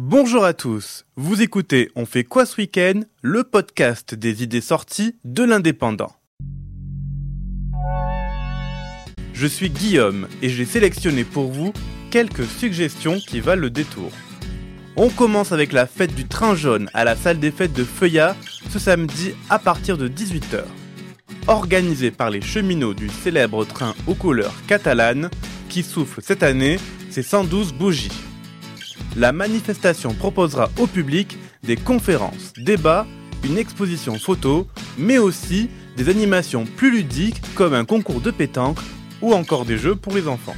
Bonjour à tous, vous écoutez On fait quoi ce week-end? Le podcast des idées sorties de l'indépendant. Je suis Guillaume et j'ai sélectionné pour vous quelques suggestions qui valent le détour. On commence avec la fête du train jaune à la salle des fêtes de Feuillat ce samedi à partir de 18h. Organisée par les cheminots du célèbre train aux couleurs catalanes qui souffle cette année ses 112 bougies. La manifestation proposera au public des conférences, débats, une exposition photo, mais aussi des animations plus ludiques comme un concours de pétanque ou encore des jeux pour les enfants.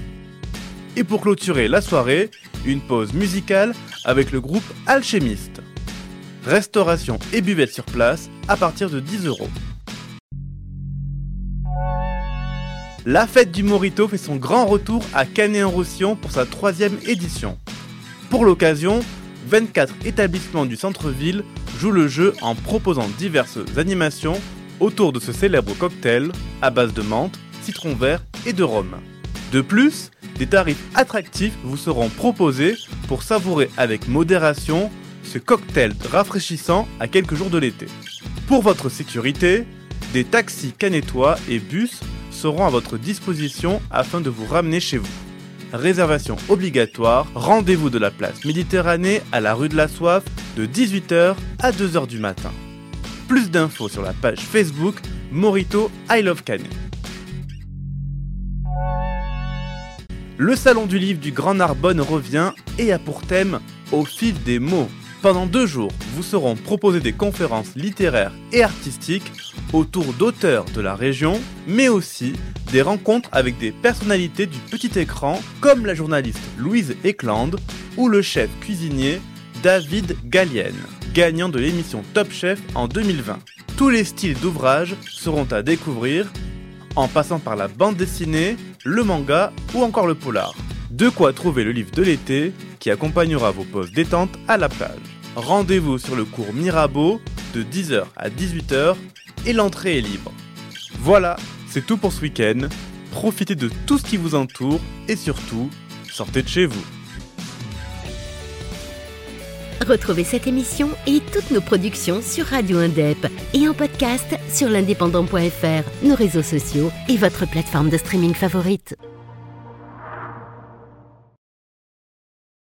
Et pour clôturer la soirée, une pause musicale avec le groupe Alchemiste. Restauration et buvette sur place à partir de 10 euros. La fête du Morito fait son grand retour à Canet-en-Roussillon pour sa troisième édition. Pour l'occasion, 24 établissements du centre-ville jouent le jeu en proposant diverses animations autour de ce célèbre cocktail à base de menthe, citron vert et de rhum. De plus, des tarifs attractifs vous seront proposés pour savourer avec modération ce cocktail rafraîchissant à quelques jours de l'été. Pour votre sécurité, des taxis canétois et bus seront à votre disposition afin de vous ramener chez vous. Réservation obligatoire, rendez-vous de la place Méditerranée à la rue de la Soif de 18h à 2h du matin. Plus d'infos sur la page Facebook Morito I Love Canet. Le Salon du Livre du Grand Narbonne revient et a pour thème Au fil des mots. Pendant deux jours, vous seront proposées des conférences littéraires et artistiques autour d'auteurs de la région, mais aussi des rencontres avec des personnalités du petit écran comme la journaliste Louise Eklund ou le chef cuisinier David Gallienne, gagnant de l'émission Top Chef en 2020. Tous les styles d'ouvrages seront à découvrir en passant par la bande dessinée, le manga ou encore le polar. De quoi trouver le livre de l'été qui accompagnera vos pauses détente à la plage. Rendez-vous sur le cours Mirabeau de 10h à 18h et l'entrée est libre. Voilà, c'est tout pour ce week-end. Profitez de tout ce qui vous entoure et surtout, sortez de chez vous. Retrouvez cette émission et toutes nos productions sur Radio Indep et en podcast sur l'indépendant.fr, nos réseaux sociaux et votre plateforme de streaming favorite.